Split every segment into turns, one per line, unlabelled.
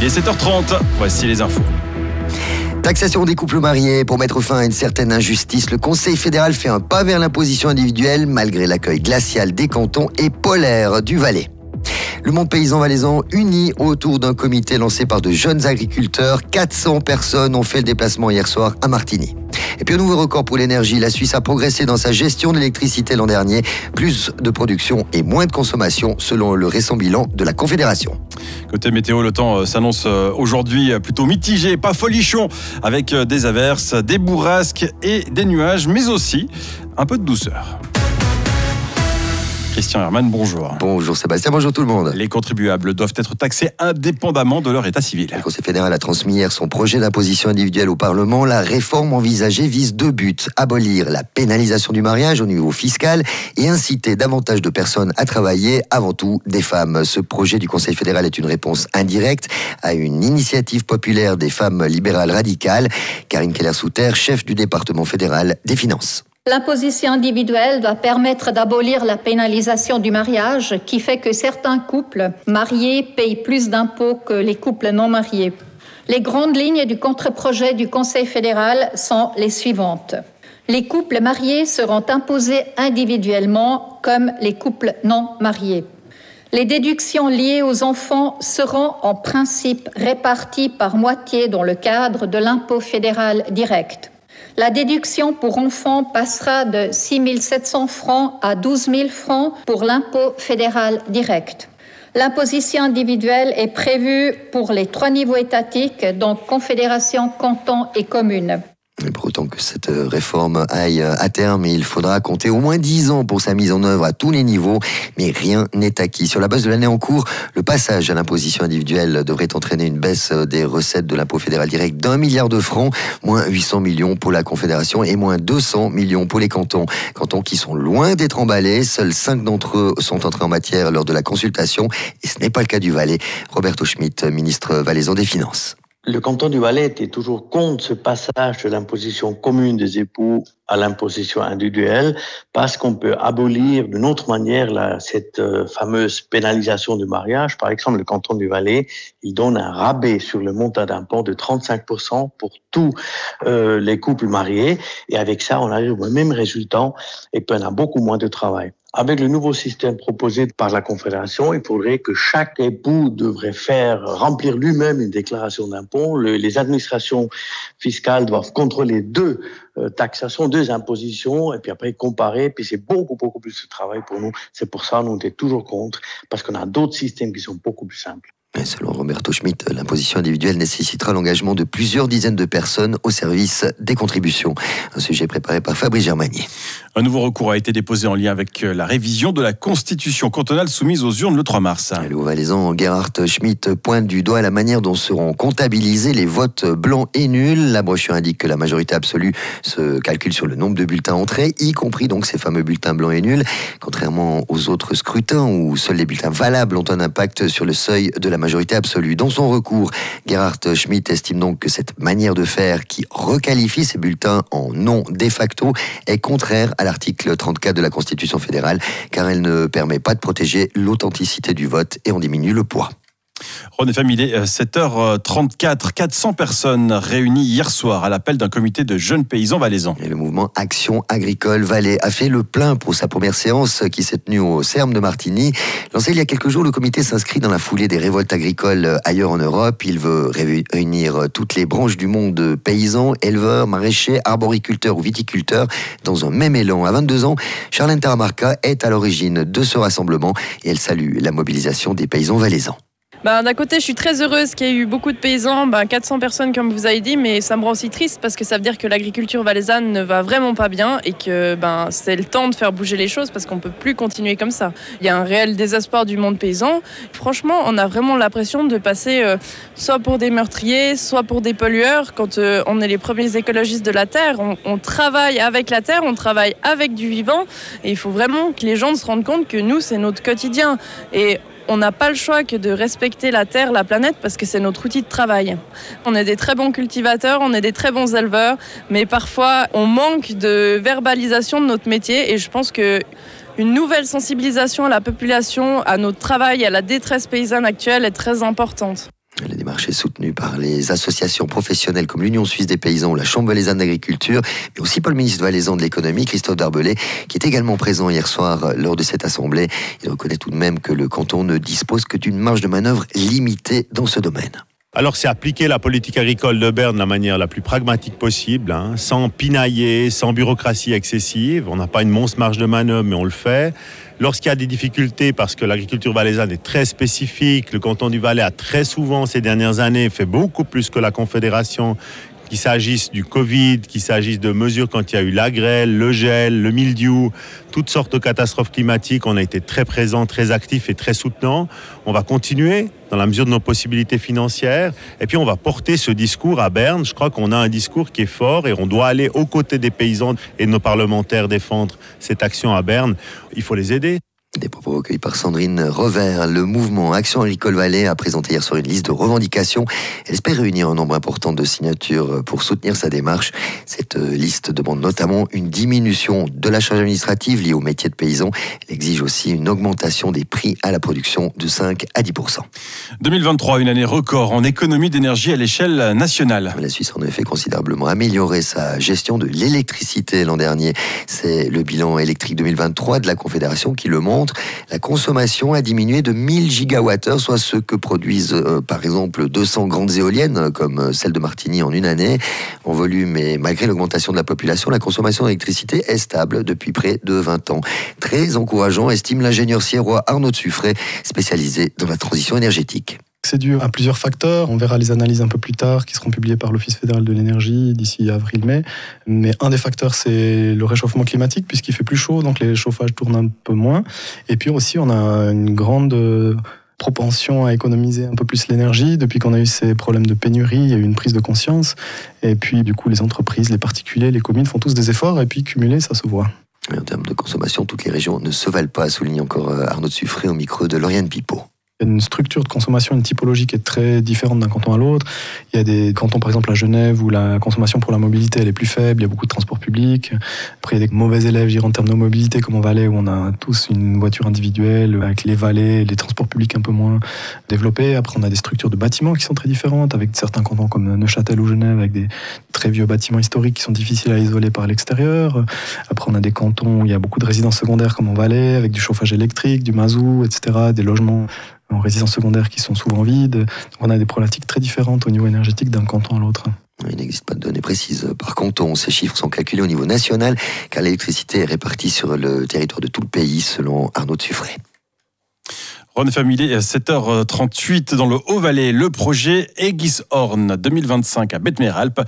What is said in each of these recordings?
Il est 7h30, voici les infos.
Taxation des couples mariés pour mettre fin à une certaine injustice. Le Conseil fédéral fait un pas vers l'imposition individuelle malgré l'accueil glacial des cantons et polaire du Valais. Le monde paysan valaisan uni autour d'un comité lancé par de jeunes agriculteurs. 400 personnes ont fait le déplacement hier soir à Martigny. Et puis un nouveau record pour l'énergie. La Suisse a progressé dans sa gestion de l'électricité l'an dernier. Plus de production et moins de consommation selon le récent bilan de la Confédération.
Côté météo, le temps euh, s'annonce euh, aujourd'hui plutôt mitigé, pas folichon, avec euh, des averses, des bourrasques et des nuages, mais aussi un peu de douceur. Christian Herman, bonjour.
Bonjour Sébastien, bonjour tout le monde.
Les contribuables doivent être taxés indépendamment de leur état civil.
Le Conseil fédéral a transmis hier son projet d'imposition individuelle au Parlement. La réforme envisagée vise deux buts. Abolir la pénalisation du mariage au niveau fiscal et inciter davantage de personnes à travailler, avant tout des femmes. Ce projet du Conseil fédéral est une réponse indirecte à une initiative populaire des femmes libérales radicales. Karine Keller-Souter, chef du département fédéral des finances.
L'imposition individuelle doit permettre d'abolir la pénalisation du mariage qui fait que certains couples mariés payent plus d'impôts que les couples non mariés. Les grandes lignes du contre-projet du Conseil fédéral sont les suivantes. Les couples mariés seront imposés individuellement comme les couples non mariés. Les déductions liées aux enfants seront en principe réparties par moitié dans le cadre de l'impôt fédéral direct. La déduction pour enfants passera de 6 700 francs à 12 000 francs pour l'impôt fédéral direct. L'imposition individuelle est prévue pour les trois niveaux étatiques, donc confédération, canton et commune.
Pour autant que cette euh, réforme aille euh, à terme, il faudra compter au moins 10 ans pour sa mise en œuvre à tous les niveaux, mais rien n'est acquis. Sur la base de l'année en cours, le passage à l'imposition individuelle devrait entraîner une baisse euh, des recettes de l'impôt fédéral direct d'un milliard de francs, moins 800 millions pour la Confédération et moins 200 millions pour les cantons. Cantons qui sont loin d'être emballés, seuls 5 d'entre eux sont entrés en matière lors de la consultation, et ce n'est pas le cas du Valais. Roberto Schmitt, ministre valaisan des Finances.
Le canton du Valais était toujours contre ce passage de l'imposition commune des époux à l'imposition individuelle parce qu'on peut abolir d'une autre manière la, cette euh, fameuse pénalisation du mariage. Par exemple, le canton du Valais, il donne un rabais sur le montant d'impôt de 35% pour tous euh, les couples mariés et avec ça, on arrive au même résultat et puis on a beaucoup moins de travail. Avec le nouveau système proposé par la Confédération, il faudrait que chaque époux devrait faire remplir lui-même une déclaration d'impôt. les administrations fiscales doivent contrôler deux euh, taxations, deux impositions, et puis après comparer. Puis c'est beaucoup, beaucoup plus de travail pour nous. C'est pour ça nous sommes toujours contre, parce qu'on a d'autres systèmes qui sont beaucoup plus simples.
Selon Roberto Schmidt, l'imposition individuelle nécessitera l'engagement de plusieurs dizaines de personnes au service des contributions. Un sujet préparé par Fabrice Germanier.
Un nouveau recours a été déposé en lien avec la révision de la constitution cantonale soumise aux urnes le 3 mars.
Le valaisan Gerhard Schmidt pointe du doigt la manière dont seront comptabilisés les votes blancs et nuls. La brochure indique que la majorité absolue se calcule sur le nombre de bulletins entrés, y compris donc ces fameux bulletins blancs et nuls, contrairement aux autres scrutins où seuls les bulletins valables ont un impact sur le seuil de la majorité absolue. Dans son recours, Gerhard Schmidt estime donc que cette manière de faire qui requalifie ces bulletins en non de facto est contraire à l'article 34 de la Constitution fédérale car elle ne permet pas de protéger l'authenticité du vote et en diminue le poids.
René Familé, 7h34, 400 personnes réunies hier soir à l'appel d'un comité de jeunes paysans valaisans.
Et le mouvement Action Agricole Valais a fait le plein pour sa première séance qui s'est tenue au CERM de Martigny. Lancé il y a quelques jours, le comité s'inscrit dans la foulée des révoltes agricoles ailleurs en Europe. Il veut réunir toutes les branches du monde paysans, éleveurs, maraîchers, arboriculteurs ou viticulteurs dans un même élan. À 22 ans, Charlène Taramarca est à l'origine de ce rassemblement et elle salue la mobilisation des paysans valaisans.
Ben, d'un côté, je suis très heureuse qu'il y ait eu beaucoup de paysans, ben, 400 personnes comme vous avez dit, mais ça me rend aussi triste parce que ça veut dire que l'agriculture valaisanne ne va vraiment pas bien et que ben, c'est le temps de faire bouger les choses parce qu'on ne peut plus continuer comme ça. Il y a un réel désespoir du monde paysan. Franchement, on a vraiment l'impression de passer euh, soit pour des meurtriers, soit pour des pollueurs quand euh, on est les premiers écologistes de la Terre. On, travaille avec la Terre, on travaille avec du vivant et il faut vraiment que les gens se rendent compte que nous, c'est notre quotidien. On n'a pas le choix que de respecter la Terre, la planète, parce que c'est notre outil de travail. On est des très bons cultivateurs, on est des très bons éleveurs, mais parfois on manque de verbalisation de notre métier et je pense que une nouvelle sensibilisation à la population, à notre travail, à la détresse paysanne actuelle est très importante.
La démarche est soutenue par les associations professionnelles comme l'Union suisse des paysans ou la Chambre valaisanne d'agriculture, mais aussi par le ministre valaisan de l'économie, Christophe Darbelay, qui est également présent hier soir lors de cette assemblée. Il reconnaît tout de même que le canton ne dispose que d'une marge de manœuvre limitée dans ce domaine.
Alors c'est appliquer la politique agricole de Berne de la manière la plus pragmatique possible, hein, sans pinailler, sans bureaucratie excessive. On n'a pas une monstre marge de manœuvre, mais on le fait. Lorsqu'il y a des difficultés, parce que l'agriculture valaisanne est très spécifique, le canton du Valais a très souvent ces dernières années fait beaucoup plus que la Confédération qu'il s'agisse du Covid, qu'il s'agisse de mesures quand il y a eu la grêle, le gel, le mildiou, toutes sortes de catastrophes climatiques. On a été très présents, très actifs et très soutenants. On va continuer dans la mesure de nos possibilités financières. Et puis on va porter ce discours à Berne. Je crois qu'on a un discours qui est fort et on doit aller aux côtés des paysans et de nos parlementaires défendre cette action à Berne. Il faut les aider.
Des propos recueillis par Sandrine Revers. Le mouvement Action Agricole Valais a présenté hier soir une liste de revendications. Elle espère réunir un nombre important de signatures pour soutenir sa démarche. Cette liste demande notamment une diminution de la charge administrative liée au métier de paysan. Elle exige aussi une augmentation des prix à la production de 5 à 10%
2023, une année record en économie d'énergie à l'échelle nationale.
La Suisse a en effet considérablement amélioré sa gestion de l'électricité l'an dernier. C'est le bilan électrique 2023 de la Confédération qui le montre la consommation a diminué de 1000 gigawattheures, soit ce que produisent euh, par exemple 200 grandes éoliennes comme euh, celle de Martigny en une année. En volume et malgré l'augmentation de la population, la consommation d'électricité est stable depuis près de 20 ans. Très encourageant, estime l'ingénieur sierrois Arnaud Suffray, spécialisé dans la transition énergétique.
C'est dû à plusieurs facteurs. On verra les analyses un peu plus tard qui seront publiées par l'Office fédéral de l'énergie d'ici avril-mai. Mais un des facteurs, c'est le réchauffement climatique puisqu'il fait plus chaud, donc les chauffages tournent un peu moins. Et puis aussi, on a une grande propension à économiser un peu plus l'énergie. Depuis qu'on a eu ces problèmes de pénurie, il y a eu une prise de conscience. Et puis, du coup, les entreprises, les particuliers, les communes font tous des efforts et puis cumulés, ça se voit.
En termes de consommation, toutes les régions ne se valent pas, souligne encore euh, Arnaud Suffré au micro de Lauriane Pipot
une structure de consommation, une typologie qui est très différente d'un canton à l'autre. Il y a des cantons, par exemple à Genève, où la consommation pour la mobilité elle est plus faible, il y a beaucoup de transports publics. Après, il y a des mauvais élèves, je en termes de mobilité, comme en Valais, où on a tous une voiture individuelle, avec les vallées, les transports publics un peu moins développés. Après, on a des structures de bâtiments qui sont très différentes, avec certains cantons comme Neuchâtel ou Genève, avec des très vieux bâtiments historiques qui sont difficiles à isoler par l'extérieur. Après, on a des cantons où il y a beaucoup de résidences secondaires, comme en Valais, avec du chauffage électrique, du mazout, etc., des logements en résidence secondaire qui sont souvent vides. on a des problématiques très différentes au niveau énergétique d'un canton à l'autre.
Il n'existe pas de données précises par canton. Ces chiffres sont calculés au niveau national car l'électricité est répartie sur le territoire de tout le pays selon Arnaud Suffray.
Ron Family, 7h38 dans le Haut-Valais. Le projet Horn 2025 à Betmeralp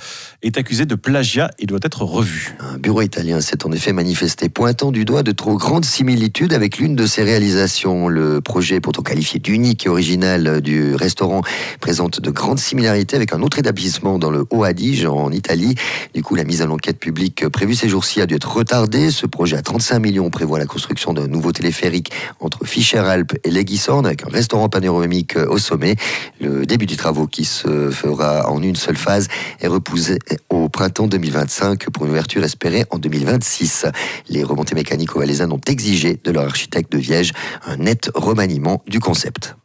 est accusé de plagiat et doit être revu.
Un bureau italien s'est en effet manifesté, pointant du doigt de trop grandes similitudes avec l'une de ses réalisations. Le projet, pourtant qualifié d'unique et original du restaurant, présente de grandes similarités avec un autre établissement dans le Haut-Adige, en Italie. Du coup, la mise à l'enquête publique prévue ces jours-ci a dû être retardée. Ce projet à 35 millions prévoit la construction d'un nouveau téléphérique entre Fischer-Alpes et Avec un restaurant panoramique euh, au sommet. Le début du travaux qui se fera en une seule phase est repoussé au printemps 2025 pour une ouverture espérée en 2026. Les remontées mécaniques au Valaisan ont exigé de leur architecte de Viège un net remaniement du concept.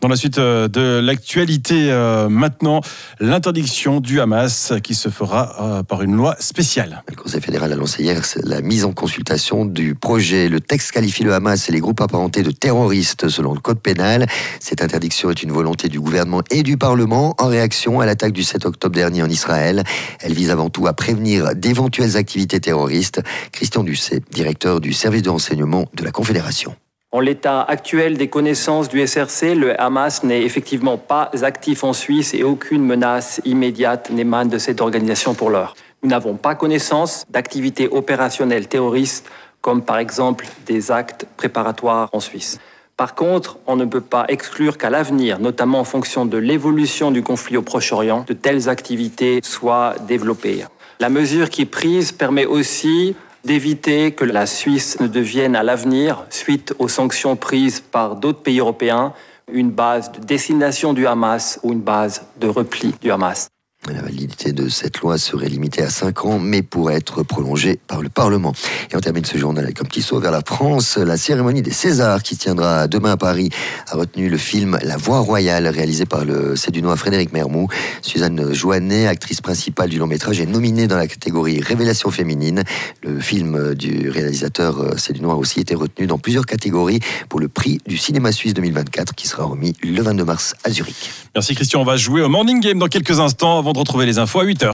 Dans la suite euh, de l'actualité, euh, maintenant, l'interdiction du Hamas qui se fera euh, par une loi spéciale.
Le Conseil fédéral a lancé hier la mise en consultation du projet. Le texte qualifie le Hamas et les groupes apparentés de terroristes selon le code pénal. Cette interdiction est une volonté du gouvernement et du Parlement en réaction à l'attaque du 7 octobre dernier en Israël. Elle vise avant tout à prévenir d'éventuelles activités terroristes. Christian Dusset, directeur du service de renseignement de la Confédération.
En l'état actuel des connaissances du SRC, le Hamas n'est effectivement pas actif en Suisse et aucune menace immédiate n'émane de cette organisation pour l'heure. Nous n'avons pas connaissance d'activités opérationnelles terroristes comme par exemple des actes préparatoires en Suisse. Par contre, on ne peut pas exclure qu'à l'avenir, notamment en fonction de l'évolution du conflit au Proche-Orient, de telles activités soient développées. La mesure qui est prise permet aussi d'éviter que la Suisse ne devienne à l'avenir, suite aux sanctions prises par d'autres pays européens, une base de destination du Hamas ou une base de repli du Hamas.
La validité de cette loi serait limitée à 5 ans, mais pourrait être prolongée par le Parlement. Et on termine ce journal avec un petit saut vers la France. La cérémonie des Césars qui tiendra demain à Paris a retenu le film La Voix Royale, réalisé par le Cédunois Frédéric Mermou. Suzanne Joannet, actrice principale du long métrage, est nominée dans la catégorie Révélation féminine. Le film du réalisateur Cédunois a aussi été retenu dans plusieurs catégories pour le prix du cinéma suisse 2024 qui sera remis le 22 mars à Zurich.
Merci Christian, on va jouer au Morning Game dans quelques instants de retrouver les infos à 8h.